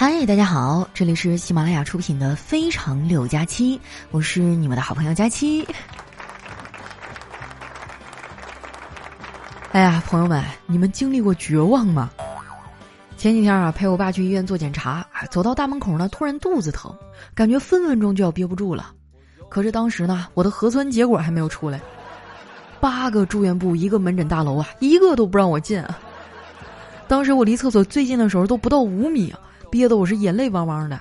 嗨，大家好，这里是喜马拉雅出品的《非常六加七》，我是你们的好朋友佳期。哎呀，朋友们，你们经历过绝望吗？前几天啊，陪我爸去医院做检查，走到大门口呢，突然肚子疼，感觉分分钟就要憋不住了。可是当时呢，我的核酸结果还没有出来，八个住院部，一个门诊大楼啊，一个都不让我进啊。当时我离厕所最近的时候都不到五米啊。憋得我是眼泪汪汪的，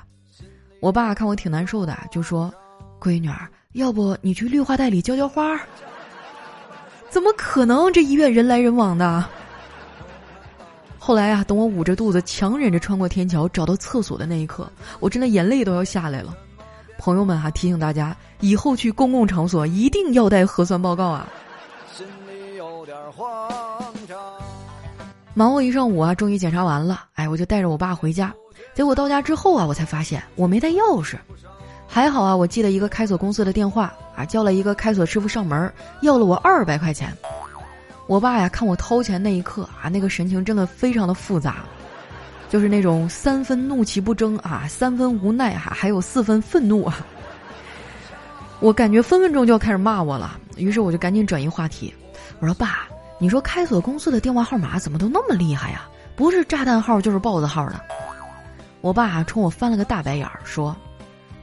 我爸看我挺难受的，就说：“闺女儿，要不你去绿化带里浇浇花？”怎么可能？这医院人来人往的。后来啊，等我捂着肚子强忍着穿过天桥找到厕所的那一刻，我真的眼泪都要下来了。朋友们啊提醒大家，以后去公共场所一定要带核酸报告啊！忙活一上午啊，终于检查完了，哎，我就带着我爸回家。结果到家之后啊，我才发现我没带钥匙，还好啊，我记得一个开锁公司的电话啊，叫了一个开锁师傅上门，要了我二百块钱。我爸呀，看我掏钱那一刻啊，那个神情真的非常的复杂，就是那种三分怒其不争啊，三分无奈哈，还有四分愤怒啊。我感觉分分钟就要开始骂我了，于是我就赶紧转移话题，我说爸，你说开锁公司的电话号码怎么都那么厉害呀？不是炸弹号就是豹子号的。我爸冲我翻了个大白眼儿，说：“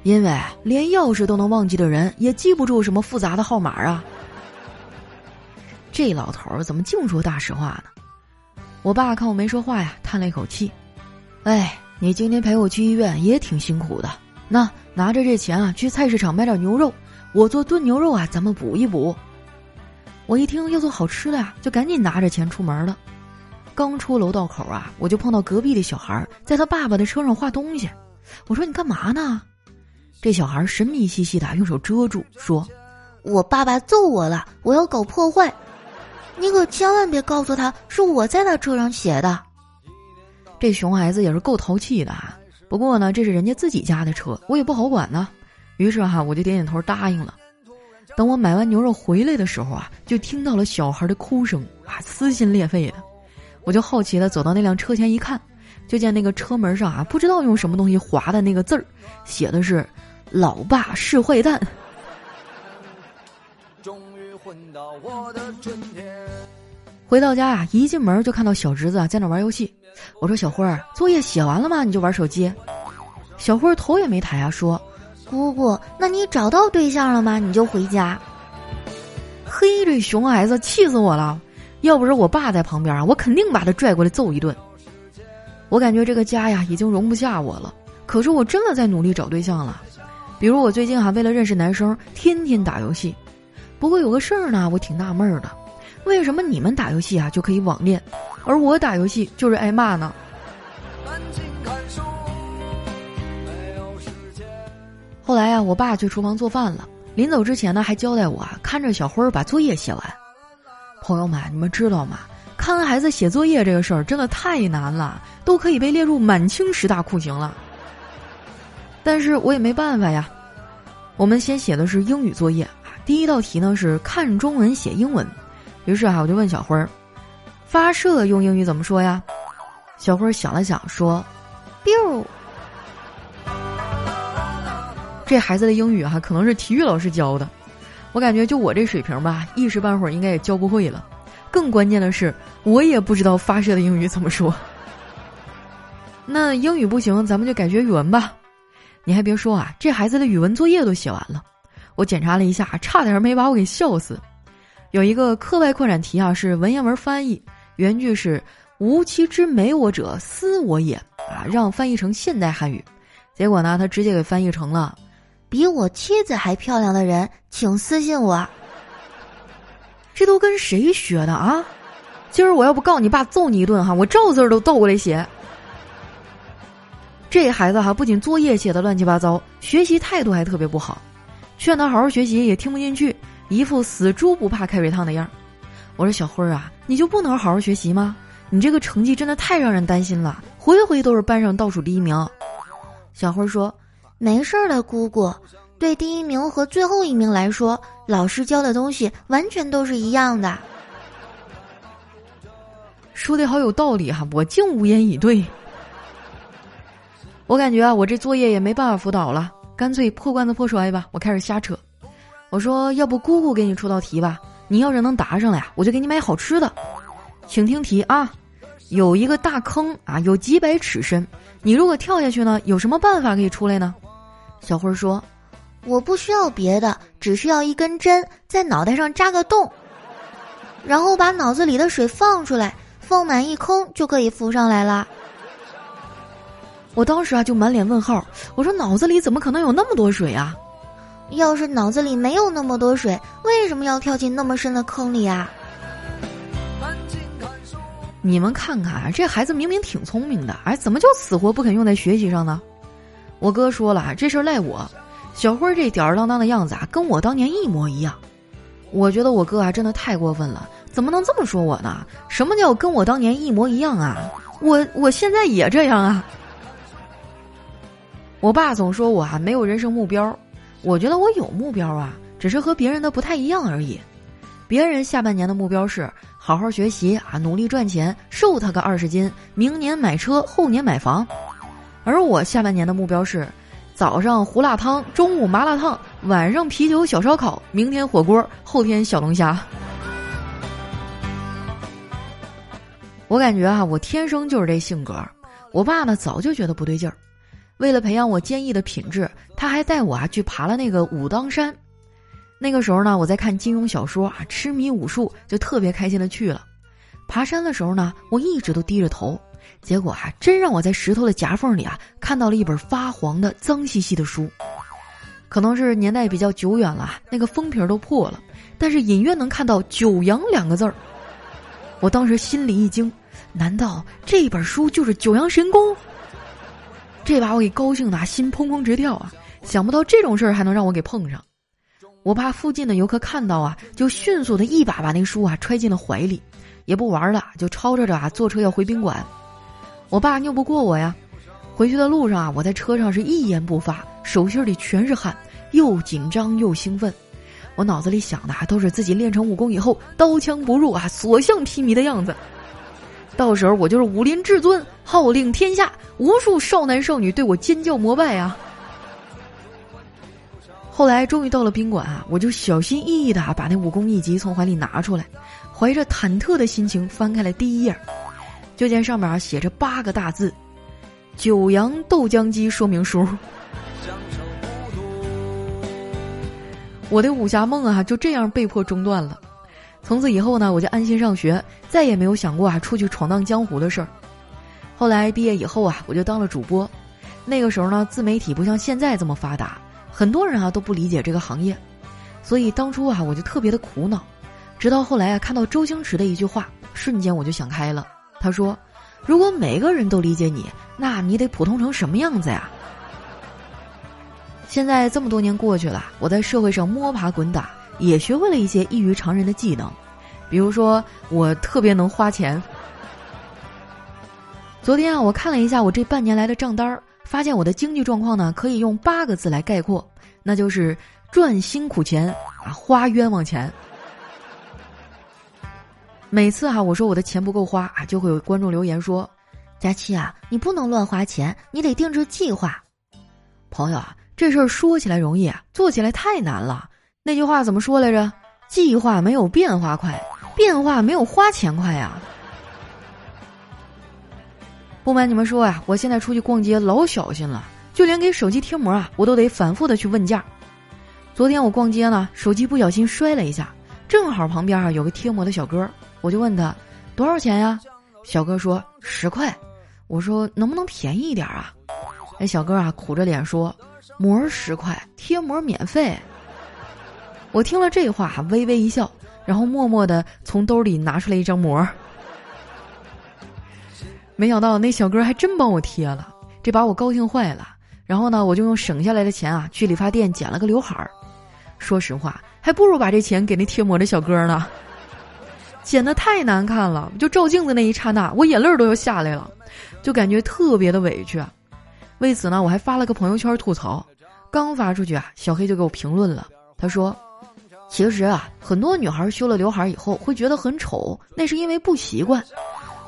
因为连钥匙都能忘记的人，也记不住什么复杂的号码啊。”这老头儿怎么净说大实话呢？我爸看我没说话呀，叹了一口气：“哎，你今天陪我去医院也挺辛苦的。那拿着这钱啊，去菜市场买点牛肉，我做炖牛肉啊，咱们补一补。”我一听要做好吃的呀，就赶紧拿着钱出门了。刚出楼道口啊，我就碰到隔壁的小孩在他爸爸的车上画东西。我说：“你干嘛呢？”这小孩神秘兮兮的用手遮住，说：“我爸爸揍我了，我要搞破坏，你可千万别告诉他是我在他车上写的。”这熊孩子也是够淘气的啊。不过呢，这是人家自己家的车，我也不好管呢。于是哈，我就点点头答应了。等我买完牛肉回来的时候啊，就听到了小孩的哭声啊，撕心裂肺的。我就好奇的走到那辆车前一看，就见那个车门上啊，不知道用什么东西划的那个字儿，写的是“老爸是坏蛋”。终于混到我的春天回到家啊，一进门就看到小侄子啊在那玩游戏。我说：“小辉儿，作业写完了吗？你就玩手机？”小辉儿头也没抬啊，说：“姑姑，那你找到对象了吗？你就回家。”嘿，这熊孩子气死我了！要不是我爸在旁边啊，我肯定把他拽过来揍一顿。我感觉这个家呀已经容不下我了。可是我真的在努力找对象了，比如我最近还为了认识男生，天天打游戏。不过有个事儿呢，我挺纳闷的，为什么你们打游戏啊就可以网恋，而我打游戏就是挨骂呢？后来呀，我爸去厨房做饭了，临走之前呢，还交代我啊，看着小辉儿把作业写完。朋友们，你们知道吗？看孩子写作业这个事儿真的太难了，都可以被列入满清十大酷刑了。但是我也没办法呀。我们先写的是英语作业啊，第一道题呢是看中文写英文。于是啊，我就问小辉儿：“发射用英语怎么说呀？”小辉儿想了想说：“biu。”这孩子的英语哈，可能是体育老师教的。我感觉就我这水平吧，一时半会儿应该也教不会了。更关键的是，我也不知道发射的英语怎么说。那英语不行，咱们就改学语文吧。你还别说啊，这孩子的语文作业都写完了。我检查了一下，差点没把我给笑死。有一个课外扩展题啊，是文言文翻译，原句是“吾妻之美我者，斯我也”，啊，让翻译成现代汉语。结果呢，他直接给翻译成了。比我妻子还漂亮的人，请私信我。这都跟谁学的啊？今儿我要不告你爸，揍你一顿哈！我照字儿都倒过来写。这孩子哈，不仅作业写的乱七八糟，学习态度还特别不好。劝他好好学习也听不进去，一副死猪不怕开水烫的样儿。我说小辉儿啊，你就不能好好学习吗？你这个成绩真的太让人担心了，回回都是班上倒数第一名。小辉说。没事儿的，姑姑。对第一名和最后一名来说，老师教的东西完全都是一样的。说的好有道理哈，我竟无言以对。我感觉啊，我这作业也没办法辅导了，干脆破罐子破摔吧。我开始瞎扯，我说要不姑姑给你出道题吧？你要是能答上来呀，我就给你买好吃的。请听题啊，有一个大坑啊，有几百尺深，你如果跳下去呢，有什么办法可以出来呢？小辉说：“我不需要别的，只需要一根针，在脑袋上扎个洞，然后把脑子里的水放出来，放满一空就可以浮上来了。”我当时啊就满脸问号，我说脑子里怎么可能有那么多水啊？要是脑子里没有那么多水，为什么要跳进那么深的坑里啊？你们看看啊，这孩子明明挺聪明的，哎，怎么就死活不肯用在学习上呢？我哥说了，这事儿赖我。小辉这吊儿郎当的样子啊，跟我当年一模一样。我觉得我哥啊真的太过分了，怎么能这么说我呢？什么叫跟我当年一模一样啊？我我现在也这样啊。我爸总说我啊没有人生目标，我觉得我有目标啊，只是和别人的不太一样而已。别人下半年的目标是好好学习啊，努力赚钱，瘦他个二十斤，明年买车，后年买房。而我下半年的目标是早上胡辣汤，中午麻辣烫，晚上啤酒小烧烤，明天火锅，后天小龙虾。我感觉啊，我天生就是这性格。我爸呢，早就觉得不对劲儿。为了培养我坚毅的品质，他还带我啊去爬了那个武当山。那个时候呢，我在看金庸小说啊，痴迷武术，就特别开心的去了。爬山的时候呢，我一直都低着头，结果啊，真让我在石头的夹缝里啊看到了一本发黄的脏兮兮的书。可能是年代比较久远了，那个封皮都破了，但是隐约能看到“九阳”两个字儿。我当时心里一惊，难道这本书就是《九阳神功》？这把我给高兴的心砰砰直跳啊！想不到这种事儿还能让我给碰上。我怕附近的游客看到啊，就迅速的一把把那书啊揣进了怀里，也不玩了，就吵吵着啊坐车要回宾馆。我爸拗不过我呀。回去的路上啊，我在车上是一言不发，手心里全是汗，又紧张又兴奋。我脑子里想的啊都是自己练成武功以后刀枪不入啊，所向披靡的样子。到时候我就是武林至尊，号令天下，无数少男少女对我尖叫膜拜啊！后来终于到了宾馆啊，我就小心翼翼的把那武功秘籍从怀里拿出来，怀着忐忑的心情翻开了第一页，就见上面啊写着八个大字：“九阳豆浆机说明书。”我的武侠梦啊就这样被迫中断了。从此以后呢，我就安心上学，再也没有想过啊出去闯荡江湖的事儿。后来毕业以后啊，我就当了主播。那个时候呢，自媒体不像现在这么发达，很多人啊都不理解这个行业，所以当初啊我就特别的苦恼。直到后来啊，看到周星驰的一句话，瞬间我就想开了。他说：“如果每个人都理解你，那你得普通成什么样子呀？”现在这么多年过去了，我在社会上摸爬滚打。也学会了一些异于常人的技能，比如说我特别能花钱。昨天啊，我看了一下我这半年来的账单儿，发现我的经济状况呢可以用八个字来概括，那就是赚辛苦钱啊，花冤枉钱。每次哈我说我的钱不够花啊，就会有观众留言说：“佳期啊，你不能乱花钱，你得定制计划。”朋友啊，这事儿说起来容易啊，做起来太难了。那句话怎么说来着？计划没有变化快，变化没有花钱快呀。不瞒你们说呀，我现在出去逛街老小心了，就连给手机贴膜啊，我都得反复的去问价。昨天我逛街呢，手机不小心摔了一下，正好旁边啊有个贴膜的小哥，我就问他多少钱呀？小哥说十块。我说能不能便宜一点啊？那小哥啊苦着脸说膜十块，贴膜免费。我听了这话，微微一笑，然后默默的从兜里拿出来一张膜。没想到那小哥还真帮我贴了，这把我高兴坏了。然后呢，我就用省下来的钱啊，去理发店剪了个刘海儿。说实话，还不如把这钱给那贴膜的小哥呢。剪得太难看了，就照镜子那一刹那，我眼泪都要下来了，就感觉特别的委屈。为此呢，我还发了个朋友圈吐槽。刚发出去啊，小黑就给我评论了，他说。其实啊，很多女孩修了刘海以后会觉得很丑，那是因为不习惯。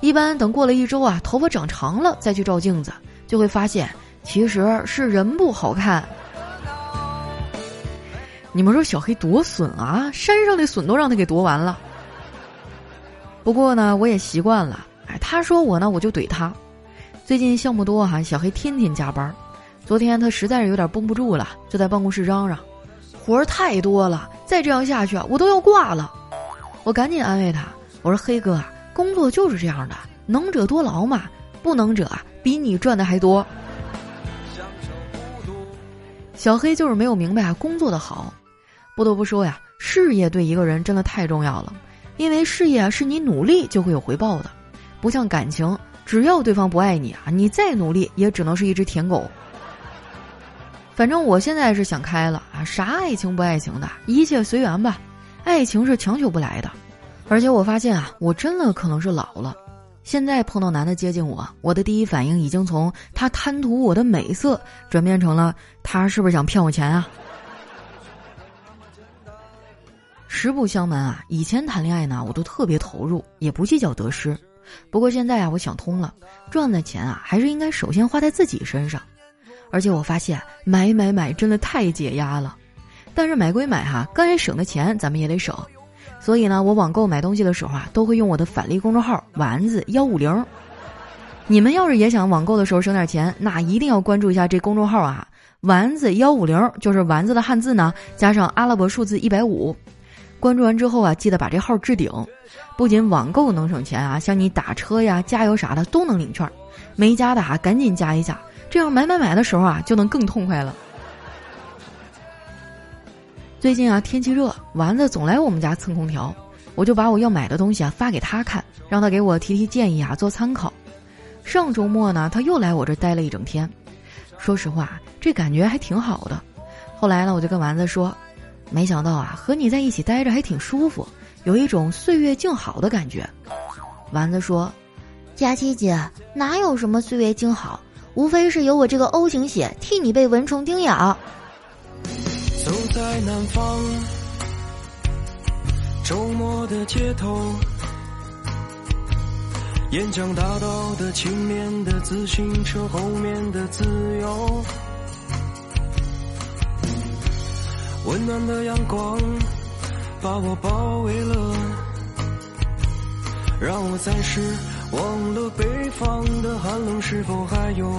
一般等过了一周啊，头发长长了再去照镜子，就会发现其实是人不好看。你们说小黑多损啊！山上的笋都让他给夺完了。不过呢，我也习惯了。哎，他说我呢，我就怼他。最近项目多哈，小黑天天加班。昨天他实在是有点绷不住了，就在办公室嚷嚷：“活儿太多了，再这样下去啊，我都要挂了。”我赶紧安慰他，我说：“黑哥啊，工作就是这样的，能者多劳嘛，不能者啊，比你赚的还多。”小黑就是没有明白啊，工作的好。不得不说呀，事业对一个人真的太重要了，因为事业是你努力就会有回报的，不像感情，只要对方不爱你啊，你再努力也只能是一只舔狗。反正我现在是想开了啊，啥爱情不爱情的，一切随缘吧。爱情是强求不来的，而且我发现啊，我真的可能是老了。现在碰到男的接近我，我的第一反应已经从他贪图我的美色，转变成了他是不是想骗我钱啊？实不相瞒啊，以前谈恋爱呢，我都特别投入，也不计较得失。不过现在啊，我想通了，赚的钱啊，还是应该首先花在自己身上。而且我发现买买买真的太解压了，但是买归买哈，该省的钱咱们也得省，所以呢，我网购买东西的时候啊，都会用我的返利公众号“丸子幺五零”。你们要是也想网购的时候省点钱，那一定要关注一下这公众号啊，“丸子幺五零”就是丸子的汉字呢，加上阿拉伯数字一百五。关注完之后啊，记得把这号置顶，不仅网购能省钱啊，像你打车呀、加油啥的都能领券，没加的啊，赶紧加一下。这样买买买的时候啊，就能更痛快了。最近啊，天气热，丸子总来我们家蹭空调，我就把我要买的东西啊发给他看，让他给我提提建议啊，做参考。上周末呢，他又来我这待了一整天，说实话，这感觉还挺好的。后来呢，我就跟丸子说，没想到啊，和你在一起待着还挺舒服，有一种岁月静好的感觉。丸子说：“佳琪姐，哪有什么岁月静好？”无非是有我这个 O 型血替你被蚊虫叮咬。走在南方，周末的街头，沿江大道的前面的自行车后面的自由，温暖的阳光把我包围了，让我暂时。忘了北方的寒冷是否还有？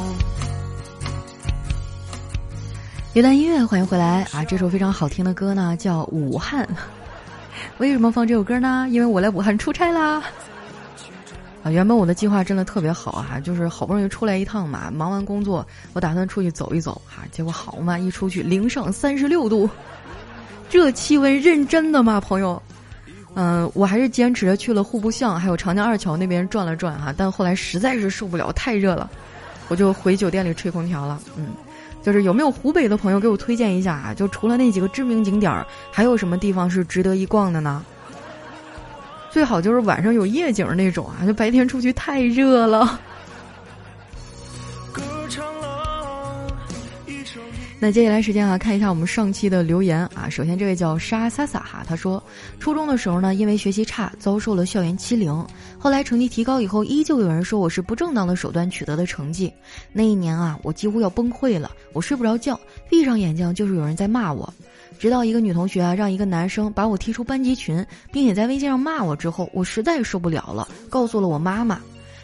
一段音乐，欢迎回来啊！这首非常好听的歌呢，叫《武汉》。为什么放这首歌呢？因为我来武汉出差啦！原本我的计划真的特别好啊，就是好不容易出来一趟嘛，忙完工作，我打算出去走一走哈。结果好嘛，一出去零上三十六度，这气温认真的吗，朋友？嗯，我还是坚持着去了户部巷，还有长江二桥那边转了转哈，但后来实在是受不了，太热了，我就回酒店里吹空调了。嗯，就是有没有湖北的朋友给我推荐一下啊？就除了那几个知名景点儿，还有什么地方是值得一逛的呢？最好就是晚上有夜景那种啊，就白天出去太热了。那接下来时间啊，看一下我们上期的留言啊。首先这位叫沙萨萨哈，他说，初中的时候呢，因为学习差，遭受了校园欺凌。后来成绩提高以后，依旧有人说我是不正当的手段取得的成绩。那一年啊，我几乎要崩溃了，我睡不着觉，闭上眼睛就是有人在骂我。直到一个女同学啊，让一个男生把我踢出班级群，并且在微信上骂我之后，我实在受不了了，告诉了我妈妈。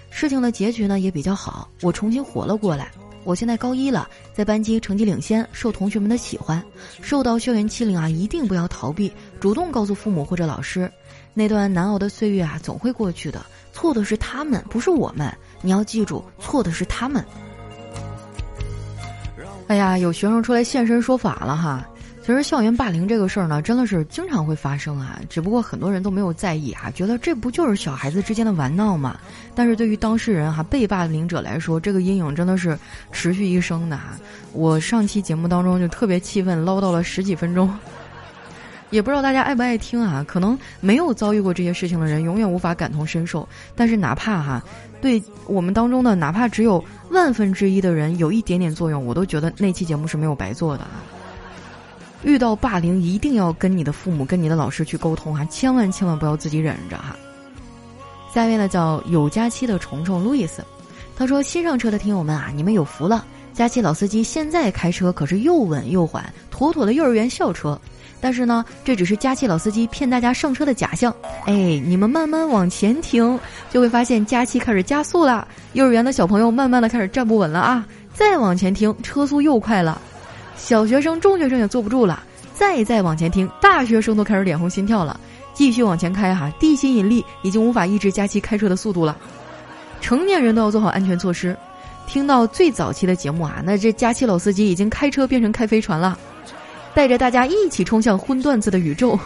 事情的结局呢也比较好，我重新活了过来。我现在高一了，在班级成绩领先，受同学们的喜欢。受到校园欺凌啊，一定不要逃避，主动告诉父母或者老师。那段难熬的岁月啊，总会过去的。错的是他们，不是我们。你要记住，错的是他们。哎呀，有学生出来现身说法了哈。其实校园霸凌这个事儿呢，真的是经常会发生啊，只不过很多人都没有在意啊，觉得这不就是小孩子之间的玩闹嘛。但是对于当事人哈，被霸凌者来说，这个阴影真的是持续一生的哈。我上期节目当中就特别气愤，唠叨了十几分钟，也不知道大家爱不爱听啊。可能没有遭遇过这些事情的人，永远无法感同身受。但是哪怕哈，对我们当中的哪怕只有万分之一的人有一点点作用，我都觉得那期节目是没有白做的啊。遇到霸凌，一定要跟你的父母、跟你的老师去沟通哈，千万千万不要自己忍着哈。下一位呢叫有假期的虫虫路易斯，他说：“新上车的听友们啊，你们有福了，佳期老司机现在开车可是又稳又缓，妥妥的幼儿园校车。但是呢，这只是佳期老司机骗大家上车的假象。哎，你们慢慢往前停，就会发现佳期开始加速了。幼儿园的小朋友慢慢的开始站不稳了啊！再往前听，车速又快了。小学生、中学生也坐不住了。再再往前听，大学生都开始脸红心跳了。继续往前开哈，地心引力已经无法抑制佳期开车的速度了。成年人都要做好安全措施。听到最早期的节目啊，那这佳期老司机已经开车变成开飞船了。带着大家一起冲向荤段子的宇宙。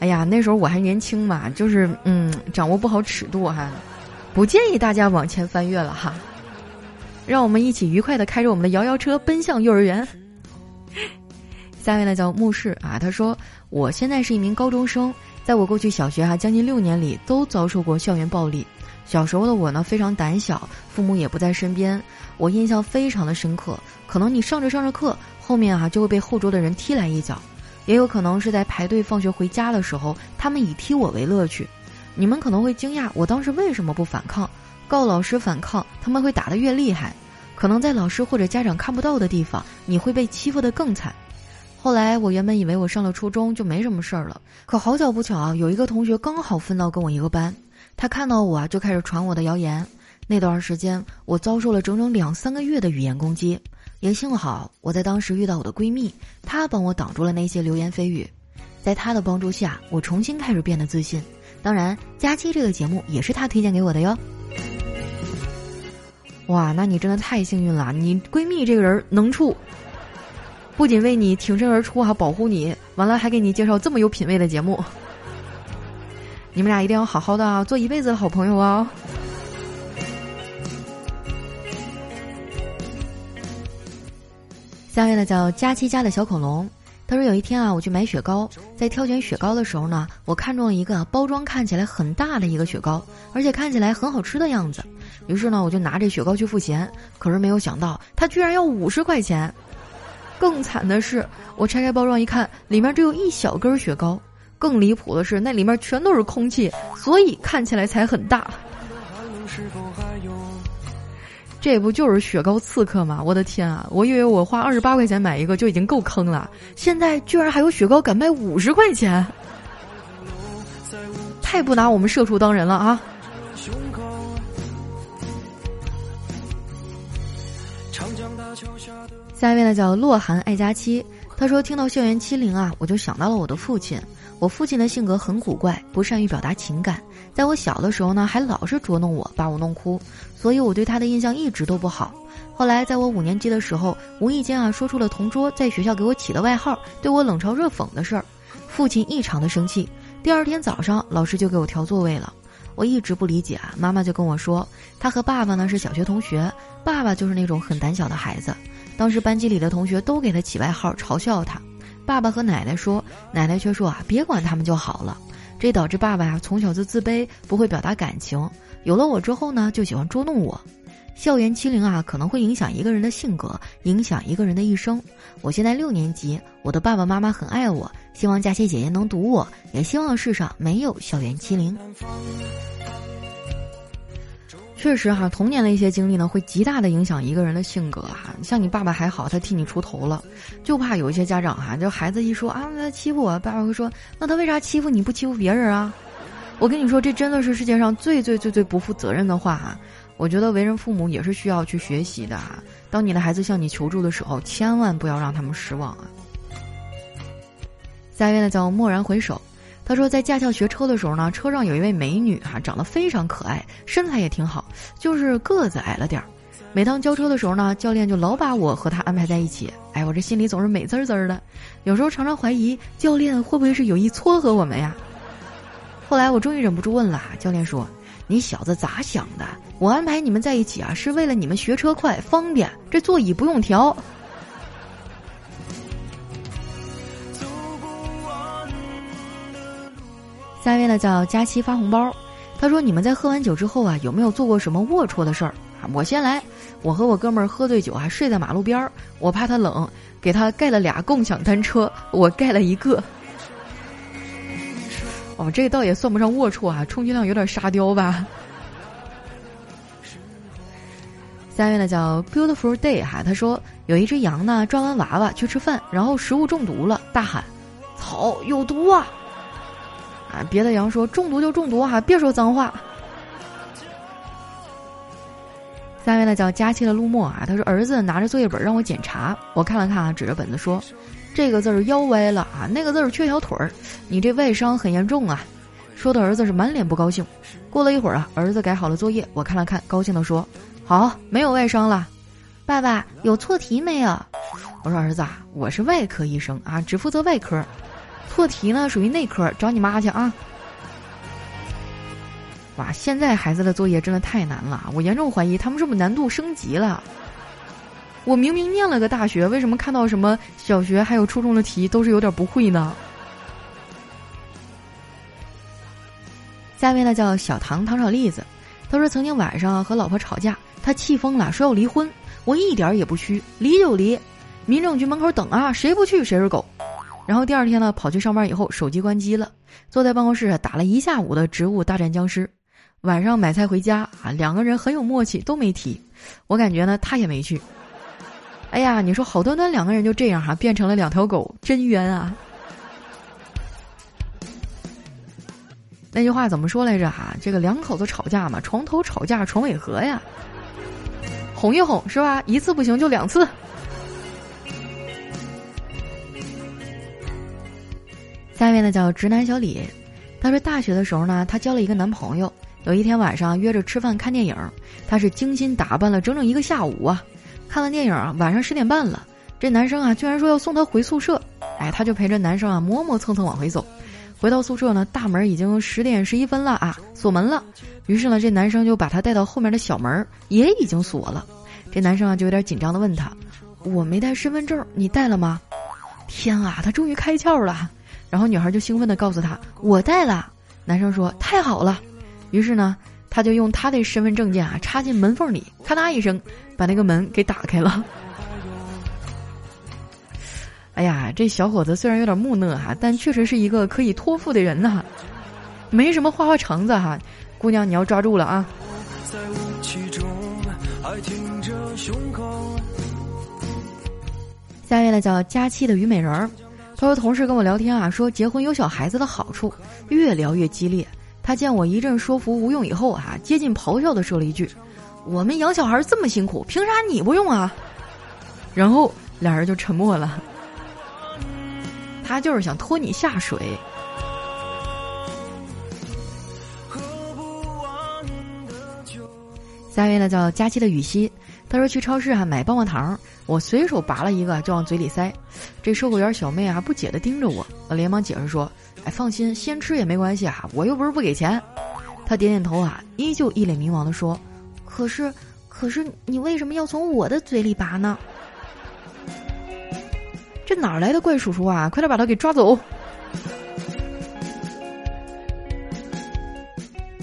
哎呀，那时候我还年轻嘛，就是嗯，掌握不好尺度哈，不建议大家往前翻越了哈。让我们一起愉快的开着我们的摇摇车奔向幼儿园。下位呢叫牧氏啊，他说我现在是一名高中生，在我过去小学哈将近六年里都遭受过校园暴力。小时候的我呢非常胆小，父母也不在身边，我印象非常的深刻。可能你上着上着课，后面啊就会被后桌的人踢来一脚，也有可能是在排队放学回家的时候，他们以踢我为乐趣。你们可能会惊讶，我当时为什么不反抗？告老师反抗，他们会打得越厉害。可能在老师或者家长看不到的地方，你会被欺负得更惨。后来我原本以为我上了初中就没什么事儿了，可好巧不巧啊，有一个同学刚好分到跟我一个班，他看到我啊就开始传我的谣言。那段时间我遭受了整整两三个月的语言攻击。也幸好我在当时遇到我的闺蜜，她帮我挡住了那些流言蜚语，在她的帮助下，我重新开始变得自信。当然，佳期这个节目也是她推荐给我的哟。哇，那你真的太幸运了，你闺蜜这个人能处，不仅为你挺身而出还保护你，完了还给你介绍这么有品位的节目，你们俩一定要好好的啊做一辈子的好朋友啊。下位呢叫佳期家的小恐龙，他说有一天啊，我去买雪糕，在挑选雪糕的时候呢，我看中了一个包装看起来很大的一个雪糕，而且看起来很好吃的样子。于是呢，我就拿着雪糕去付钱，可是没有想到他居然要五十块钱。更惨的是，我拆开包装一看，里面只有一小根雪糕。更离谱的是，那里面全都是空气，所以看起来才很大。这不就是雪糕刺客吗？我的天啊！我以为我花二十八块钱买一个就已经够坑了，现在居然还有雪糕敢卖五十块钱，太不拿我们社畜当人了啊！下一位呢叫洛寒爱佳期，他说听到校园欺凌啊，我就想到了我的父亲。我父亲的性格很古怪，不善于表达情感。在我小的时候呢，还老是捉弄我，把我弄哭，所以我对他的印象一直都不好。后来在我五年级的时候，无意间啊说出了同桌在学校给我起的外号，对我冷嘲热讽的事儿，父亲异常的生气。第二天早上，老师就给我调座位了。我一直不理解啊，妈妈就跟我说，他和爸爸呢是小学同学，爸爸就是那种很胆小的孩子。当时班级里的同学都给他起外号，嘲笑他。爸爸和奶奶说，奶奶却说啊，别管他们就好了。这导致爸爸呀从小就自卑，不会表达感情。有了我之后呢，就喜欢捉弄我。校园欺凌啊，可能会影响一个人的性格，影响一个人的一生。我现在六年级，我的爸爸妈妈很爱我，希望佳琪姐姐能读我，也希望世上没有校园欺凌。确实哈，童年的一些经历呢，会极大的影响一个人的性格哈。像你爸爸还好，他替你出头了，就怕有一些家长哈，就孩子一说啊，他欺负我，爸爸会说，那他为啥欺负你不欺负别人啊？我跟你说，这真的是世界上最最最最不负责任的话哈。我觉得为人父母也是需要去学习的哈。当你的孩子向你求助的时候，千万不要让他们失望啊。下一位呢叫蓦然回首。他说，在驾校学车的时候呢，车上有一位美女哈，长得非常可爱，身材也挺好，就是个子矮了点儿。每当交车的时候呢，教练就老把我和她安排在一起。哎，我这心里总是美滋滋的，有时候常常怀疑教练会不会是有意撮合我们呀。后来我终于忍不住问了，教练说：“你小子咋想的？我安排你们在一起啊，是为了你们学车快方便，这座椅不用调。”下一位呢叫佳期发红包，他说：“你们在喝完酒之后啊，有没有做过什么龌龊的事儿啊？”我先来，我和我哥们儿喝醉酒还睡在马路边儿，我怕他冷，给他盖了俩共享单车，我盖了一个。哦，这倒也算不上龌龊啊，充其量有点沙雕吧。下面呢叫 Beautiful Day 哈，他说有一只羊呢抓完娃娃去吃饭，然后食物中毒了，大喊：“草，有毒啊！”别的羊说中毒就中毒哈，别说脏话。下面呢叫佳期的陆墨啊，他说儿子拿着作业本让我检查，我看了看啊，指着本子说：“这个字儿腰歪了啊，那个字儿缺条腿儿，你这外伤很严重啊。”说的儿子是满脸不高兴。过了一会儿啊，儿子改好了作业，我看了看，高兴的说。好，没有外伤了。爸爸有错题没有？我说儿子，啊，我是外科医生啊，只负责外科，错题呢属于内科，找你妈去啊。哇，现在孩子的作业真的太难了，我严重怀疑他们是不是难度升级了。我明明念了个大学，为什么看到什么小学还有初中的题都是有点不会呢？下面呢叫小唐糖炒栗子，他说曾经晚上和老婆吵架。他气疯了，说要离婚。我一点也不虚，离就离。民政局门口等啊，谁不去谁是狗。然后第二天呢，跑去上班以后，手机关机了，坐在办公室打了一下午的《植物大战僵尸》。晚上买菜回家啊，两个人很有默契，都没提。我感觉呢，他也没去。哎呀，你说好端端两个人就这样哈，变成了两条狗，真冤啊！那句话怎么说来着哈？这个两口子吵架嘛，床头吵架床尾和呀。哄一哄是吧？一次不行就两次。下面呢叫直男小李，他说大学的时候呢，他交了一个男朋友。有一天晚上约着吃饭看电影，他是精心打扮了整整一个下午啊。看完电影啊，晚上十点半了，这男生啊居然说要送他回宿舍。哎，他就陪着男生啊磨磨蹭蹭往回走。回到宿舍呢，大门已经十点十一分了啊，锁门了。于是呢，这男生就把他带到后面的小门，也已经锁了。这男生啊，就有点紧张的问他：“我没带身份证，你带了吗？”天啊，他终于开窍了。然后女孩就兴奋的告诉他：“我带了。”男生说：“太好了。”于是呢，他就用他的身份证件啊插进门缝里，咔嗒一声把那个门给打开了。哎呀，这小伙子虽然有点木讷哈，但确实是一个可以托付的人呐，没什么花花肠子哈。姑娘，你要抓住了啊！下面呢叫佳期的虞美人儿，他说同事跟我聊天啊，说结婚有小孩子的好处，越聊越激烈。他见我一阵说服无用以后啊，接近咆哮的说了一句：“我们养小孩这么辛苦，凭啥你不用啊？”然后俩人就沉默了。他就是想拖你下水。下一位呢叫佳期的雨熙，他说去超市啊买棒棒糖，我随手拔了一个就往嘴里塞，这售货员小妹啊不解的盯着我，我连忙解释说：“哎，放心，先吃也没关系啊，我又不是不给钱。”他点点头啊，依旧一脸迷茫的说：“可是，可是你为什么要从我的嘴里拔呢？这哪来的怪叔叔啊？快点把他给抓走！”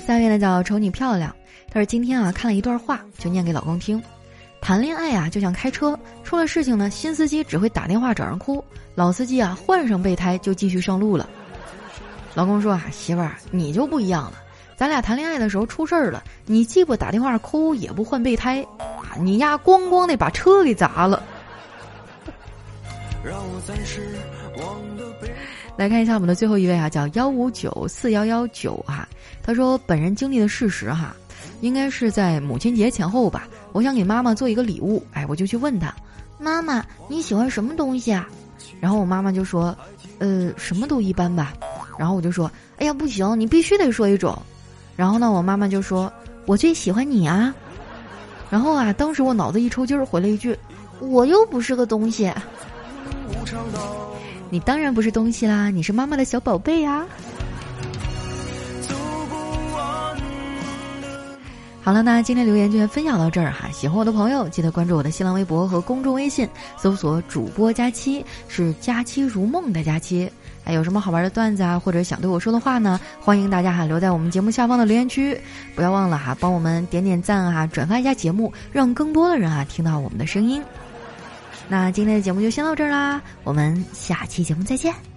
下一位呢叫瞅你漂亮。他说：“今天啊，看了一段话，就念给老公听。谈恋爱啊，就像开车，出了事情呢，新司机只会打电话找人哭，老司机啊，换上备胎就继续上路了。”老公说：“啊，媳妇儿，你就不一样了。咱俩谈恋爱的时候出事儿了，你既不打电话哭，也不换备胎，啊，你丫咣咣的把车给砸了。”来看一下我们的最后一位啊，叫幺五九四幺幺九哈，他说：“本人经历的事实哈。”应该是在母亲节前后吧，我想给妈妈做一个礼物，哎，我就去问她，妈妈你喜欢什么东西啊？然后我妈妈就说，呃，什么都一般吧。然后我就说，哎呀，不行，你必须得说一种。然后呢，我妈妈就说，我最喜欢你啊。然后啊，当时我脑子一抽筋儿，回了一句，我又不是个东西。你当然不是东西啦，你是妈妈的小宝贝呀。好了，那今天留言就先分享到这儿哈。喜欢我的朋友，记得关注我的新浪微博和公众微信，搜索“主播佳期”，是“佳期如梦”的佳期。哎，有什么好玩的段子啊，或者想对我说的话呢？欢迎大家哈留在我们节目下方的留言区。不要忘了哈，帮我们点点赞啊，转发一下节目，让更多的人啊听到我们的声音。那今天的节目就先到这儿啦，我们下期节目再见。